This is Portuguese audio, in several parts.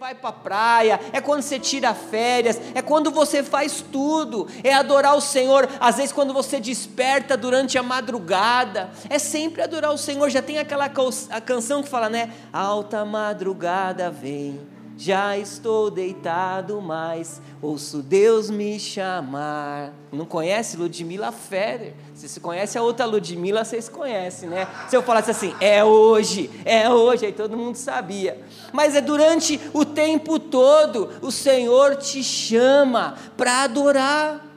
vai para a praia, é quando você tira férias, é quando você faz tudo, é adorar o Senhor. Às vezes, quando você desperta durante a madrugada, é sempre adorar o Senhor. Já tem aquela canção que fala, né? Alta madrugada vem já estou deitado, mas ouço Deus me chamar. Não conhece Ludmila Ferrer? Se você conhece a outra Ludmila, vocês conhecem, né? Se eu falasse assim, é hoje, é hoje, aí todo mundo sabia. Mas é durante o tempo todo, o Senhor te chama para adorar.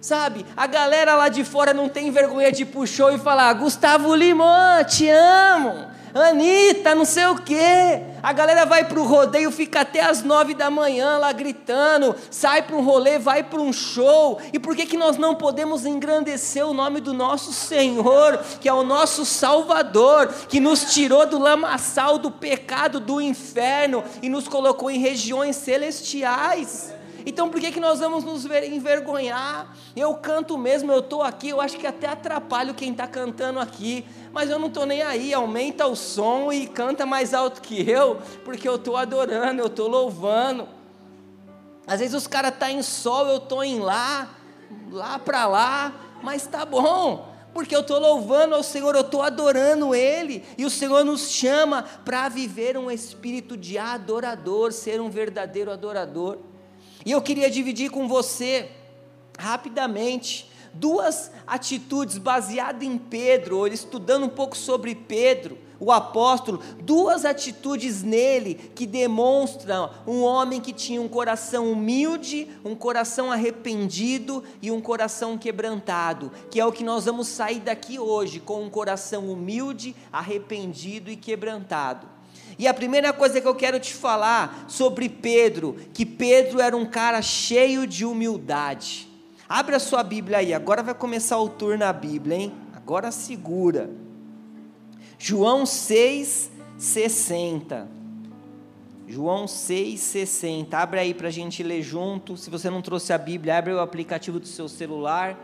Sabe, a galera lá de fora não tem vergonha de puxar e falar: Gustavo Limão, te amo. Anitta, não sei o quê. A galera vai para o rodeio, fica até as nove da manhã lá gritando, sai para um rolê, vai para um show. E por que, que nós não podemos engrandecer o nome do nosso Senhor, que é o nosso Salvador, que nos tirou do lamaçal do pecado, do inferno e nos colocou em regiões celestiais? Então por que, que nós vamos nos envergonhar? Eu canto mesmo, eu estou aqui, eu acho que até atrapalho quem está cantando aqui, mas eu não estou nem aí, aumenta o som e canta mais alto que eu, porque eu estou adorando, eu estou louvando. Às vezes os caras estão tá em sol, eu estou em lá, lá para lá, mas tá bom porque eu estou louvando ao Senhor, eu estou adorando Ele, e o Senhor nos chama para viver um espírito de adorador, ser um verdadeiro adorador. E eu queria dividir com você, rapidamente, duas atitudes baseadas em Pedro, estudando um pouco sobre Pedro, o apóstolo, duas atitudes nele que demonstram um homem que tinha um coração humilde, um coração arrependido e um coração quebrantado, que é o que nós vamos sair daqui hoje, com um coração humilde, arrependido e quebrantado. E a primeira coisa que eu quero te falar sobre Pedro, que Pedro era um cara cheio de humildade. Abre a sua Bíblia aí, agora vai começar o tour na Bíblia, hein? Agora segura. João 6, 60. João 6, 60. Abre aí para a gente ler junto. Se você não trouxe a Bíblia, abre o aplicativo do seu celular.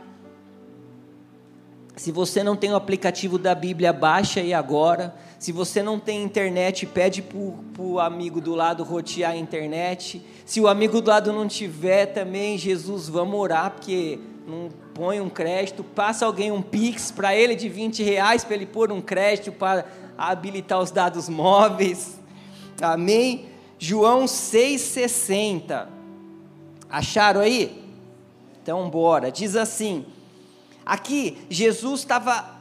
Se você não tem o aplicativo da Bíblia, baixa aí agora. Se você não tem internet, pede para o amigo do lado rotear a internet. Se o amigo do lado não tiver também, Jesus, vamos orar, porque não põe um crédito, passa alguém um Pix para ele de 20 reais para ele pôr um crédito para habilitar os dados móveis. Amém? João 6,60. Acharam aí? Então bora. Diz assim: aqui Jesus estava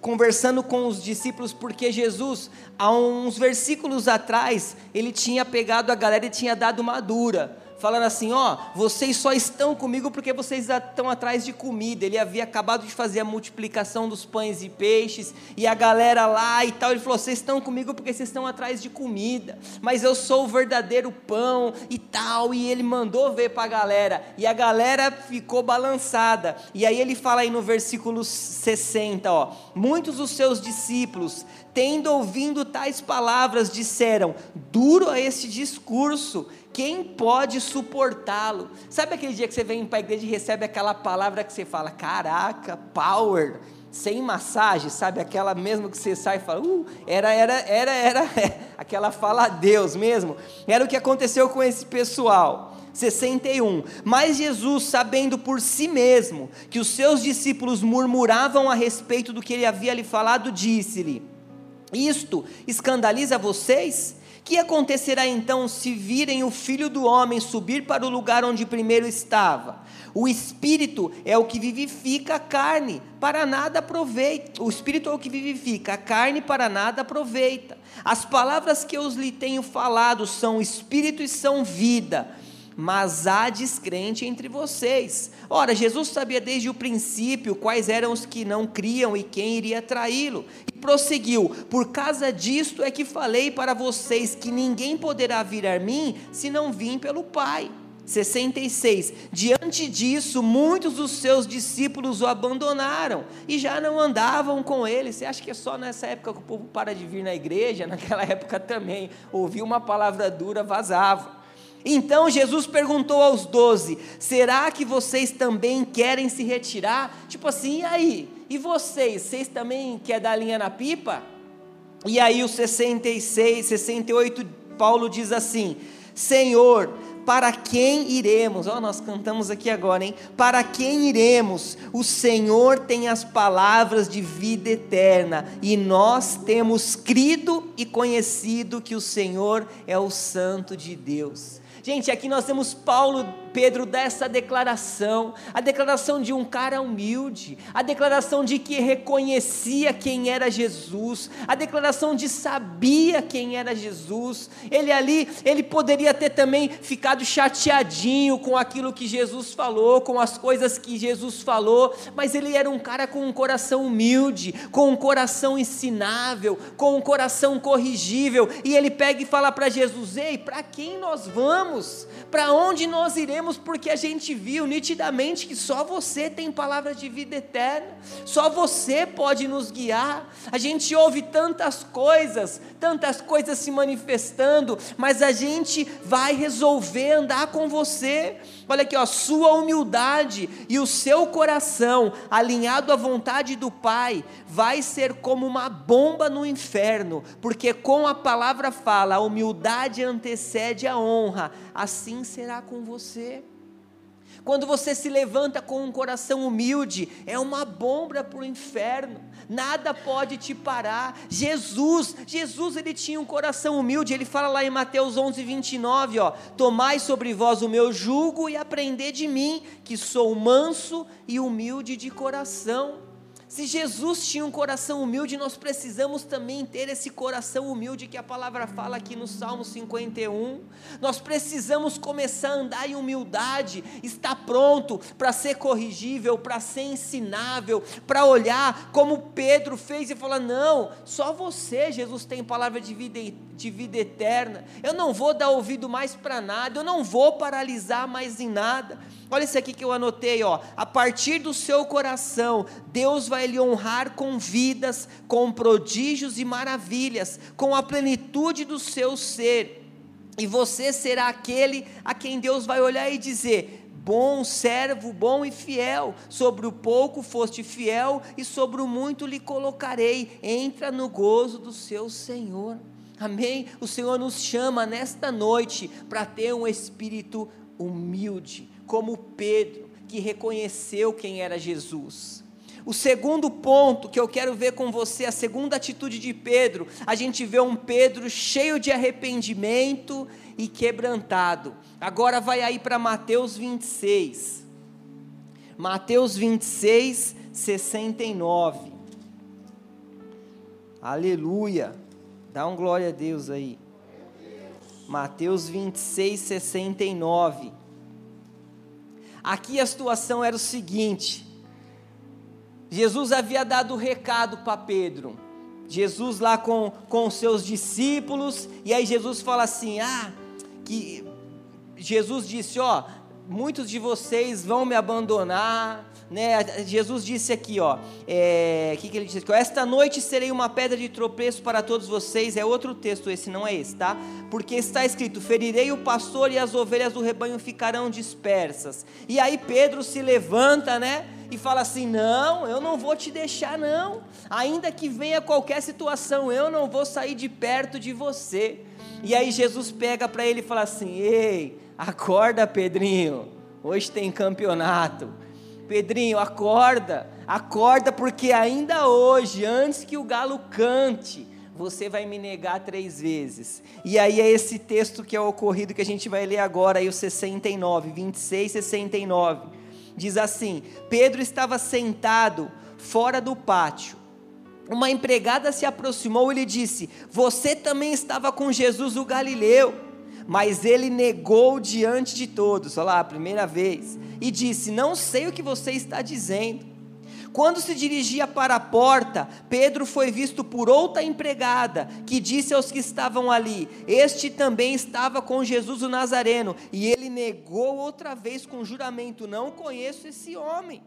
conversando com os discípulos, porque Jesus, há uns versículos atrás, ele tinha pegado a galera e tinha dado uma dura falando assim: ó, vocês só estão comigo porque vocês estão atrás de comida. Ele havia acabado de fazer a multiplicação dos pães e peixes, e a galera lá e tal. Ele falou: vocês estão comigo porque vocês estão atrás de comida, mas eu sou o verdadeiro pão e tal. E ele mandou ver para a galera, e a galera ficou balançada. E aí ele fala aí no versículo 60: ó, muitos dos seus discípulos tendo ouvindo tais palavras, disseram: Duro é este discurso, quem pode suportá-lo? Sabe aquele dia que você vem para a igreja e recebe aquela palavra que você fala: Caraca, power, sem massagem, sabe? Aquela mesmo que você sai e fala: uh, era, era, era, era, aquela fala a Deus mesmo. Era o que aconteceu com esse pessoal. 61. Mas Jesus, sabendo por si mesmo que os seus discípulos murmuravam a respeito do que ele havia lhe falado, disse-lhe: isto escandaliza vocês? Que acontecerá então se virem o filho do homem subir para o lugar onde primeiro estava? O espírito é o que vivifica a carne, para nada aproveita. O espírito é o que vivifica, a carne para nada aproveita. As palavras que eu lhe tenho falado são espírito e são vida mas há descrente entre vocês. Ora, Jesus sabia desde o princípio quais eram os que não criam e quem iria traí-lo. E prosseguiu: Por causa disto é que falei para vocês que ninguém poderá vir a mim se não vir pelo Pai. 66. Diante disso, muitos dos seus discípulos o abandonaram e já não andavam com ele. Você acha que é só nessa época que o povo para de vir na igreja? Naquela época também. Ouvia uma palavra dura, vazava. Então Jesus perguntou aos doze: será que vocês também querem se retirar? Tipo assim, e aí? E vocês? Vocês também querem dar linha na pipa? E aí, o 66, 68, Paulo diz assim: Senhor, para quem iremos? Ó, oh, nós cantamos aqui agora, hein? Para quem iremos? O Senhor tem as palavras de vida eterna, e nós temos crido e conhecido que o Senhor é o Santo de Deus. Gente, aqui nós temos Paulo, Pedro dessa declaração, a declaração de um cara humilde, a declaração de que reconhecia quem era Jesus, a declaração de sabia quem era Jesus. Ele ali, ele poderia ter também ficado chateadinho com aquilo que Jesus falou, com as coisas que Jesus falou, mas ele era um cara com um coração humilde, com um coração ensinável, com um coração corrigível, e ele pega e fala para Jesus: "Ei, para quem nós vamos?" vamos? Para onde nós iremos? Porque a gente viu nitidamente que só você tem palavra de vida eterna, só você pode nos guiar. A gente ouve tantas coisas, tantas coisas se manifestando, mas a gente vai resolver andar com você. Olha aqui, ó, sua humildade e o seu coração alinhado à vontade do Pai vai ser como uma bomba no inferno, porque com a palavra fala, a humildade antecede a honra. Assim será com você. Quando você se levanta com um coração humilde, é uma bomba para o inferno. Nada pode te parar. Jesus, Jesus ele tinha um coração humilde. Ele fala lá em Mateus 11, 29, ó: Tomai sobre vós o meu jugo e aprendei de mim, que sou manso e humilde de coração. Se Jesus tinha um coração humilde, nós precisamos também ter esse coração humilde que a palavra fala aqui no Salmo 51. Nós precisamos começar a andar em humildade, estar pronto para ser corrigível, para ser ensinável, para olhar como Pedro fez e falar: Não, só você, Jesus, tem palavra de vida, de vida eterna. Eu não vou dar ouvido mais para nada, eu não vou paralisar mais em nada. Olha isso aqui que eu anotei, ó. A partir do seu coração, Deus vai lhe honrar com vidas, com prodígios e maravilhas, com a plenitude do seu ser. E você será aquele a quem Deus vai olhar e dizer: Bom servo, bom e fiel, sobre o pouco foste fiel, e sobre o muito lhe colocarei. Entra no gozo do seu Senhor. Amém? O Senhor nos chama nesta noite para ter um espírito humilde como Pedro, que reconheceu quem era Jesus. O segundo ponto que eu quero ver com você, a segunda atitude de Pedro, a gente vê um Pedro cheio de arrependimento e quebrantado. Agora vai aí para Mateus 26. Mateus 26, 69. Aleluia. Dá um glória a Deus aí. Mateus 26, 69. Aqui a situação era o seguinte: Jesus havia dado o recado para Pedro. Jesus lá com, com os seus discípulos, e aí Jesus fala assim: Ah, que Jesus disse: Ó, muitos de vocês vão me abandonar, né? Jesus disse aqui, ó, é, que, que ele disse aqui? Esta noite serei uma pedra de tropeço para todos vocês. É outro texto, esse não é esse, tá? Porque está escrito: ferirei o pastor e as ovelhas do rebanho ficarão dispersas. E aí Pedro se levanta, né? E fala assim: Não, eu não vou te deixar, não. Ainda que venha qualquer situação, eu não vou sair de perto de você. E aí Jesus pega para ele e fala assim: Ei, acorda, Pedrinho. Hoje tem campeonato. Pedrinho, acorda, acorda, porque ainda hoje, antes que o galo cante, você vai me negar três vezes. E aí é esse texto que é ocorrido que a gente vai ler agora, aí o 69, 26, 69. Diz assim: Pedro estava sentado fora do pátio. Uma empregada se aproximou e lhe disse: Você também estava com Jesus o Galileu mas ele negou diante de todos, olha lá, a primeira vez, e disse: Não sei o que você está dizendo. Quando se dirigia para a porta, Pedro foi visto por outra empregada, que disse aos que estavam ali: Este também estava com Jesus o Nazareno. E ele negou outra vez com juramento: Não conheço esse homem.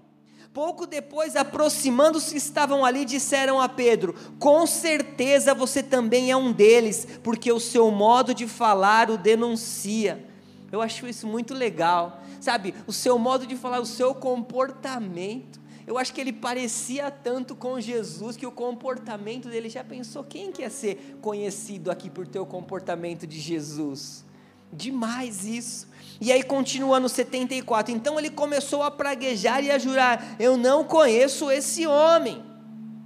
Pouco depois, aproximando-se, estavam ali, disseram a Pedro: Com certeza você também é um deles, porque o seu modo de falar o denuncia. Eu acho isso muito legal, sabe? O seu modo de falar, o seu comportamento. Eu acho que ele parecia tanto com Jesus que o comportamento dele já pensou: quem quer ser conhecido aqui por ter o comportamento de Jesus? Demais isso. E aí continua no 74. Então ele começou a praguejar e a jurar: Eu não conheço esse homem.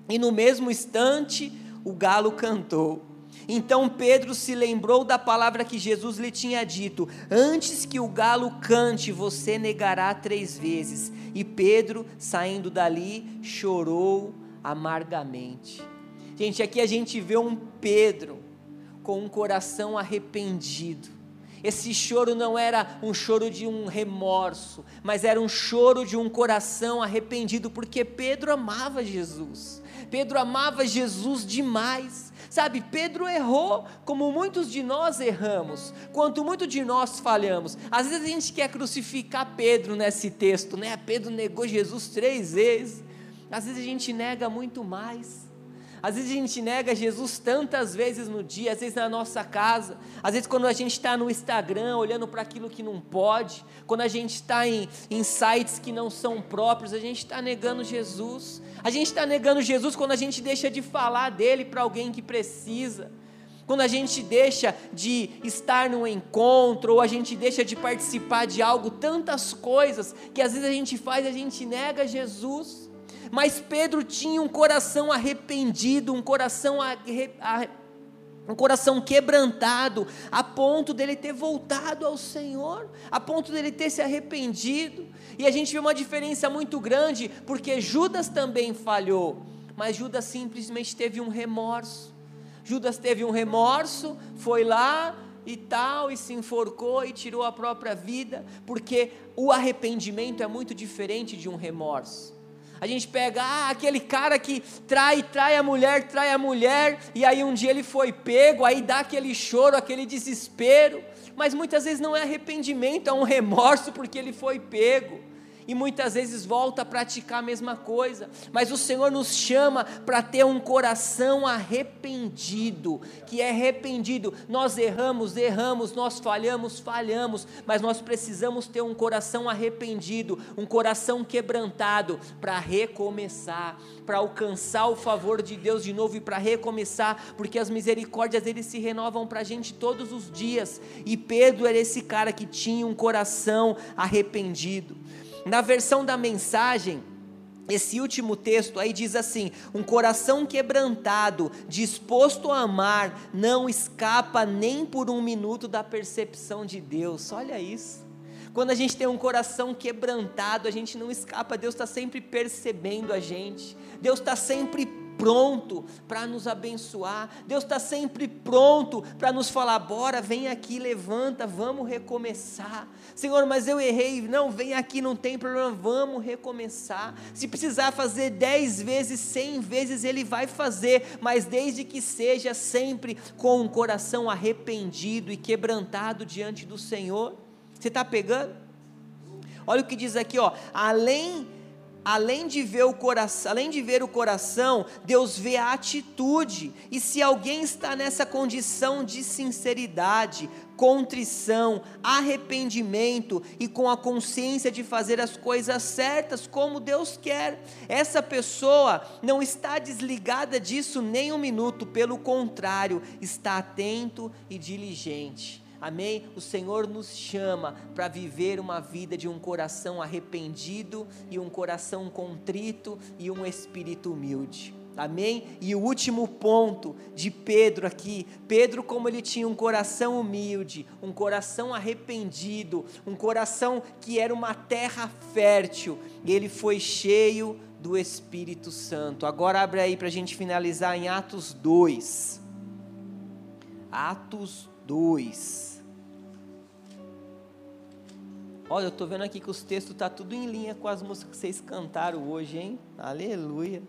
E no mesmo instante, o galo cantou. Então Pedro se lembrou da palavra que Jesus lhe tinha dito: Antes que o galo cante, você negará três vezes. E Pedro, saindo dali, chorou amargamente. Gente, aqui a gente vê um Pedro com um coração arrependido. Esse choro não era um choro de um remorso, mas era um choro de um coração arrependido, porque Pedro amava Jesus. Pedro amava Jesus demais. Sabe, Pedro errou como muitos de nós erramos, quanto muito de nós falhamos. Às vezes a gente quer crucificar Pedro nesse texto, né? Pedro negou Jesus três vezes. Às vezes a gente nega muito mais. Às vezes a gente nega Jesus tantas vezes no dia, às vezes na nossa casa, às vezes quando a gente está no Instagram olhando para aquilo que não pode, quando a gente está em, em sites que não são próprios, a gente está negando Jesus. A gente está negando Jesus quando a gente deixa de falar dele para alguém que precisa quando a gente deixa de estar num encontro, ou a gente deixa de participar de algo, tantas coisas que às vezes a gente faz, a gente nega Jesus. Mas Pedro tinha um coração arrependido, um coração um coração quebrantado, a ponto dele ter voltado ao Senhor, a ponto dele ter se arrependido. E a gente vê uma diferença muito grande, porque Judas também falhou, mas Judas simplesmente teve um remorso. Judas teve um remorso, foi lá e tal, e se enforcou e tirou a própria vida, porque o arrependimento é muito diferente de um remorso. A gente pega, ah, aquele cara que trai, trai a mulher, trai a mulher, e aí um dia ele foi pego, aí dá aquele choro, aquele desespero, mas muitas vezes não é arrependimento, é um remorso porque ele foi pego e muitas vezes volta a praticar a mesma coisa, mas o Senhor nos chama para ter um coração arrependido, que é arrependido. Nós erramos, erramos, nós falhamos, falhamos, mas nós precisamos ter um coração arrependido, um coração quebrantado para recomeçar, para alcançar o favor de Deus de novo e para recomeçar, porque as misericórdias dele se renovam para a gente todos os dias. E Pedro era esse cara que tinha um coração arrependido. Na versão da mensagem, esse último texto aí diz assim: um coração quebrantado, disposto a amar, não escapa nem por um minuto da percepção de Deus. Olha isso. Quando a gente tem um coração quebrantado, a gente não escapa, Deus está sempre percebendo a gente, Deus está sempre pronto para nos abençoar, Deus está sempre pronto para nos falar: bora, vem aqui, levanta, vamos recomeçar. Senhor, mas eu errei, não, vem aqui, não tem problema, vamos recomeçar. Se precisar fazer dez vezes, cem vezes, Ele vai fazer, mas desde que seja sempre com um coração arrependido e quebrantado diante do Senhor. Você está pegando? Olha o que diz aqui, ó. Além além de ver o coração, além de ver o coração, Deus vê a atitude. E se alguém está nessa condição de sinceridade, contrição, arrependimento e com a consciência de fazer as coisas certas como Deus quer, essa pessoa não está desligada disso nem um minuto, pelo contrário, está atento e diligente. Amém? O Senhor nos chama para viver uma vida de um coração arrependido e um coração contrito e um espírito humilde. Amém? E o último ponto de Pedro aqui, Pedro como ele tinha um coração humilde, um coração arrependido, um coração que era uma terra fértil, ele foi cheio do Espírito Santo. Agora abre aí para a gente finalizar em Atos 2. Atos 2. Olha, eu estou vendo aqui que os textos estão tá tudo em linha com as músicas que vocês cantaram hoje, hein? Aleluia.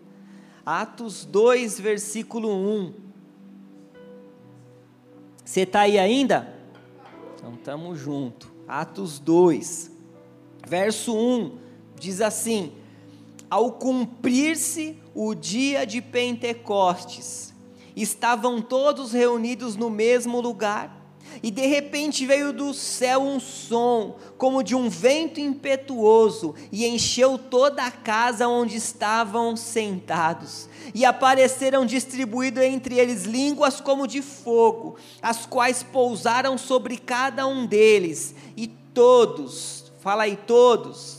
Atos 2, versículo 1. Você está aí ainda? Então estamos junto. Atos 2, verso 1, diz assim: Ao cumprir-se o dia de Pentecostes, estavam todos reunidos no mesmo lugar E de repente veio do céu um som, como de um vento impetuoso, e encheu toda a casa onde estavam sentados. E apareceram distribuídas entre eles línguas como de fogo, as quais pousaram sobre cada um deles, e todos, fala aí, todos,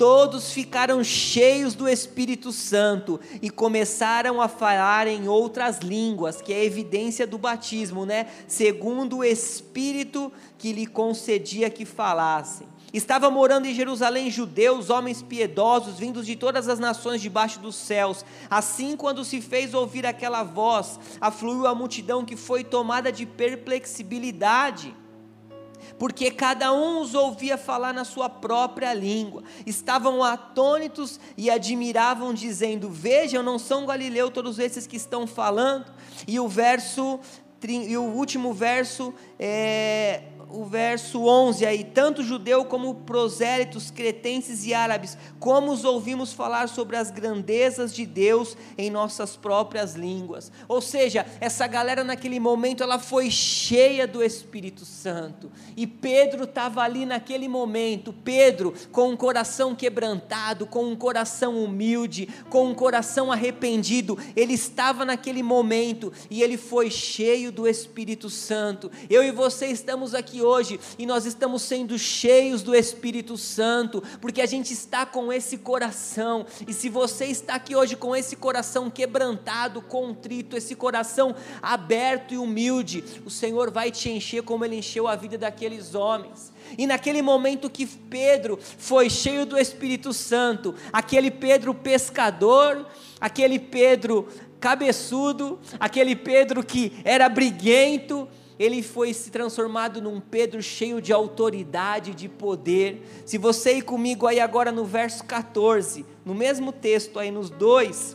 todos ficaram cheios do Espírito Santo e começaram a falar em outras línguas, que é evidência do batismo, né? Segundo o Espírito que lhe concedia que falassem. Estava morando em Jerusalém judeus, homens piedosos, vindos de todas as nações debaixo dos céus. Assim, quando se fez ouvir aquela voz, afluiu a multidão que foi tomada de perplexibilidade porque cada um os ouvia falar na sua própria língua. Estavam atônitos e admiravam, dizendo: Vejam, não são Galileu todos esses que estão falando. E o verso, e o último verso é o verso 11 aí, tanto judeu como prosélitos, cretenses e árabes, como os ouvimos falar sobre as grandezas de Deus em nossas próprias línguas. Ou seja, essa galera naquele momento ela foi cheia do Espírito Santo. E Pedro estava ali naquele momento, Pedro com um coração quebrantado, com um coração humilde, com um coração arrependido, ele estava naquele momento e ele foi cheio do Espírito Santo. Eu e você estamos aqui hoje e nós estamos sendo cheios do Espírito Santo, porque a gente está com esse coração. E se você está aqui hoje com esse coração quebrantado, contrito, esse coração aberto e humilde, o Senhor vai te encher como ele encheu a vida daqueles homens. E naquele momento que Pedro foi cheio do Espírito Santo, aquele Pedro pescador, aquele Pedro cabeçudo, aquele Pedro que era briguento, ele foi se transformado num Pedro cheio de autoridade, de poder. Se você ir comigo aí agora no verso 14, no mesmo texto aí nos dois,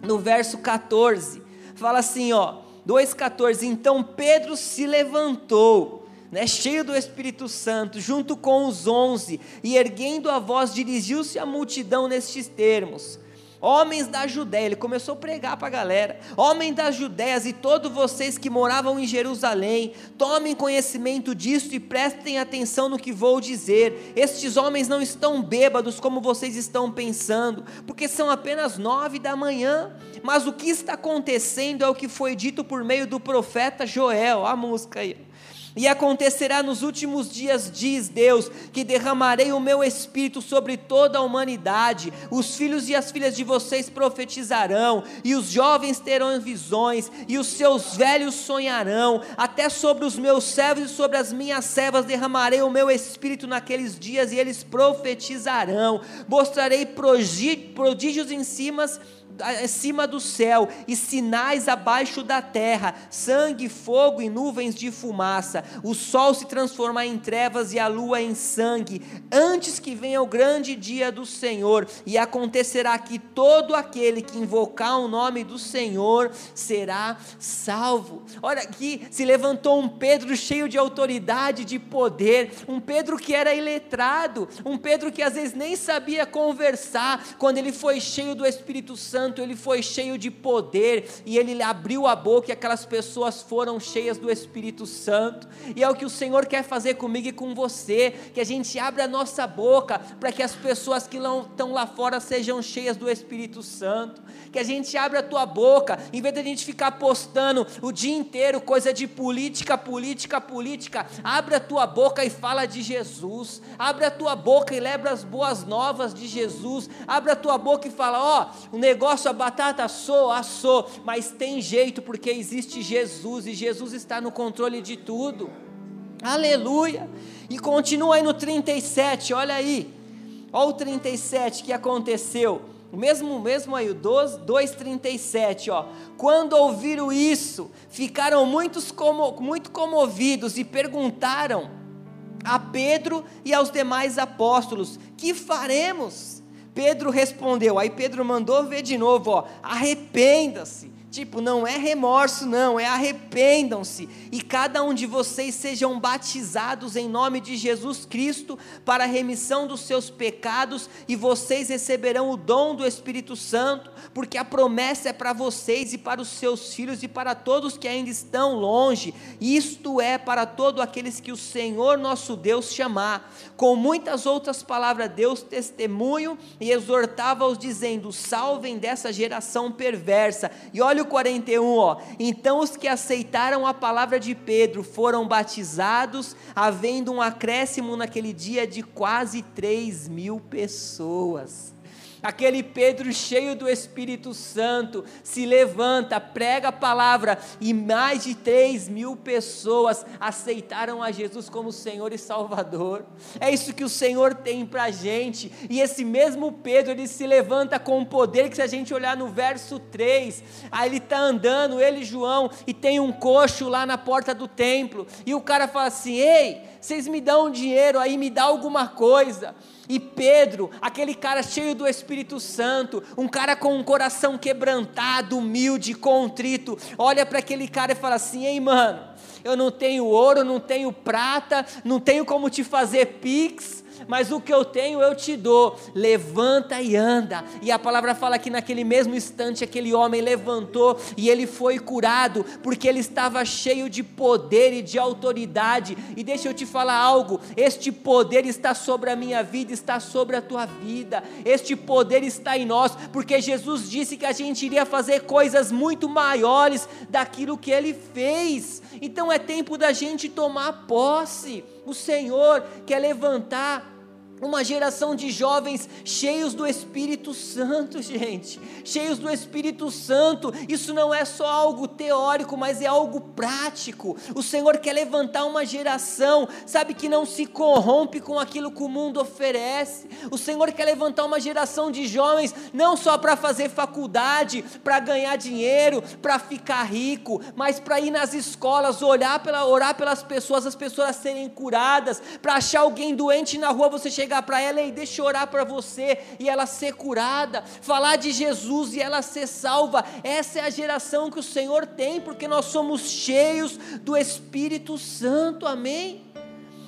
no verso 14, fala assim, ó, 2:14, então Pedro se levantou, né, cheio do Espírito Santo, junto com os onze, e erguendo a voz dirigiu-se à multidão nestes termos: homens da Judéia, ele começou a pregar para a galera, homens das Judéias e todos vocês que moravam em Jerusalém, tomem conhecimento disso e prestem atenção no que vou dizer. Estes homens não estão bêbados como vocês estão pensando, porque são apenas nove da manhã. Mas o que está acontecendo é o que foi dito por meio do profeta Joel, a música aí. E acontecerá nos últimos dias, diz Deus, que derramarei o meu espírito sobre toda a humanidade. Os filhos e as filhas de vocês profetizarão, e os jovens terão visões, e os seus velhos sonharão. Até sobre os meus servos e sobre as minhas servas derramarei o meu espírito naqueles dias, e eles profetizarão. Mostrarei prodígios em cima acima do céu e sinais abaixo da terra, sangue, fogo e nuvens de fumaça. O sol se transformar em trevas e a lua em sangue, antes que venha o grande dia do Senhor. E acontecerá que todo aquele que invocar o nome do Senhor será salvo. Olha aqui, se levantou um Pedro cheio de autoridade, de poder, um Pedro que era iletrado, um Pedro que às vezes nem sabia conversar, quando ele foi cheio do Espírito Santo Santo, ele foi cheio de poder e ele abriu a boca e aquelas pessoas foram cheias do Espírito Santo. E é o que o Senhor quer fazer comigo e com você, que a gente abra a nossa boca para que as pessoas que estão lá fora sejam cheias do Espírito Santo. Que a gente abra a tua boca, em vez de a gente ficar postando o dia inteiro coisa de política, política, política, abre a tua boca e fala de Jesus. Abre a tua boca e leva as boas novas de Jesus. Abre a tua boca e fala: ó, oh, o negócio negócio, a batata assou, assou, mas tem jeito porque existe Jesus e Jesus está no controle de tudo. Aleluia! E continua aí no 37, olha aí. Olha o 37 que aconteceu. O mesmo, mesmo aí, o 2,37, ó. Quando ouviram isso, ficaram muitos como, muito comovidos e perguntaram a Pedro e aos demais apóstolos: Que faremos? Pedro respondeu, aí Pedro mandou ver de novo, ó, arrependa-se, Tipo, não é remorso, não, é arrependam-se e cada um de vocês sejam batizados em nome de Jesus Cristo para a remissão dos seus pecados e vocês receberão o dom do Espírito Santo, porque a promessa é para vocês e para os seus filhos e para todos que ainda estão longe, isto é, para todos aqueles que o Senhor nosso Deus chamar. Com muitas outras palavras, Deus testemunho e exortava-os, dizendo: salvem dessa geração perversa. E olha o 41, ó. Então os que aceitaram a palavra de Pedro foram batizados, havendo um acréscimo naquele dia de quase 3 mil pessoas aquele Pedro cheio do Espírito Santo se levanta, prega a palavra e mais de 3 mil pessoas aceitaram a Jesus como Senhor e Salvador. É isso que o Senhor tem para a gente. E esse mesmo Pedro, ele se levanta com poder que se a gente olhar no verso 3, aí ele está andando, ele e João, e tem um coxo lá na porta do templo, e o cara fala assim: Ei, vocês me dão dinheiro aí, me dá alguma coisa. E Pedro, aquele cara cheio do Espírito Santo, um cara com um coração quebrantado, humilde, contrito, olha para aquele cara e fala assim: ei, mano, eu não tenho ouro, não tenho prata, não tenho como te fazer pix, mas o que eu tenho eu te dou. Levanta e anda. E a palavra fala que naquele mesmo instante aquele homem levantou e ele foi curado, porque ele estava cheio de poder e de autoridade. E deixa eu te falar algo: este poder está sobre a minha vida, está sobre a tua vida. Este poder está em nós, porque Jesus disse que a gente iria fazer coisas muito maiores daquilo que ele fez. Então é tempo da gente tomar posse. O Senhor quer levantar uma geração de jovens cheios do Espírito Santo, gente, cheios do Espírito Santo. Isso não é só algo teórico, mas é algo prático. O Senhor quer levantar uma geração, sabe, que não se corrompe com aquilo que o mundo oferece. O Senhor quer levantar uma geração de jovens, não só para fazer faculdade, para ganhar dinheiro, para ficar rico, mas para ir nas escolas, olhar pela, orar pelas pessoas, as pessoas serem curadas, para achar alguém doente na rua, você chegar chegar para ela e deixa eu orar para você e ela ser curada, falar de Jesus e ela ser salva. Essa é a geração que o Senhor tem, porque nós somos cheios do Espírito Santo, amém?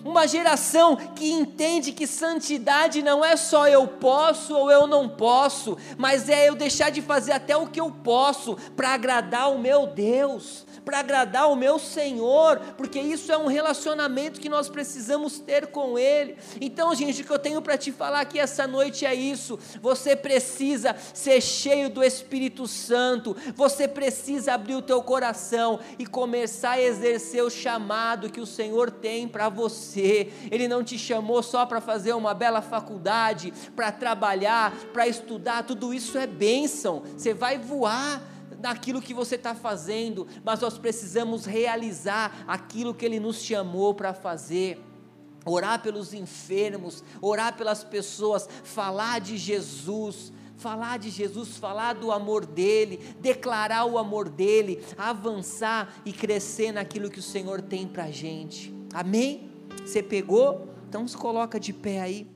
Uma geração que entende que santidade não é só eu posso ou eu não posso, mas é eu deixar de fazer até o que eu posso para agradar o meu Deus para agradar o meu Senhor, porque isso é um relacionamento que nós precisamos ter com Ele. Então, gente, o que eu tenho para te falar aqui essa noite é isso: você precisa ser cheio do Espírito Santo, você precisa abrir o teu coração e começar a exercer o chamado que o Senhor tem para você. Ele não te chamou só para fazer uma bela faculdade, para trabalhar, para estudar, tudo isso é bênção, você vai voar naquilo que você está fazendo, mas nós precisamos realizar aquilo que Ele nos chamou para fazer. Orar pelos enfermos, orar pelas pessoas, falar de Jesus, falar de Jesus, falar do amor dele, declarar o amor dele, avançar e crescer naquilo que o Senhor tem para gente. Amém? Você pegou? Então se coloca de pé aí.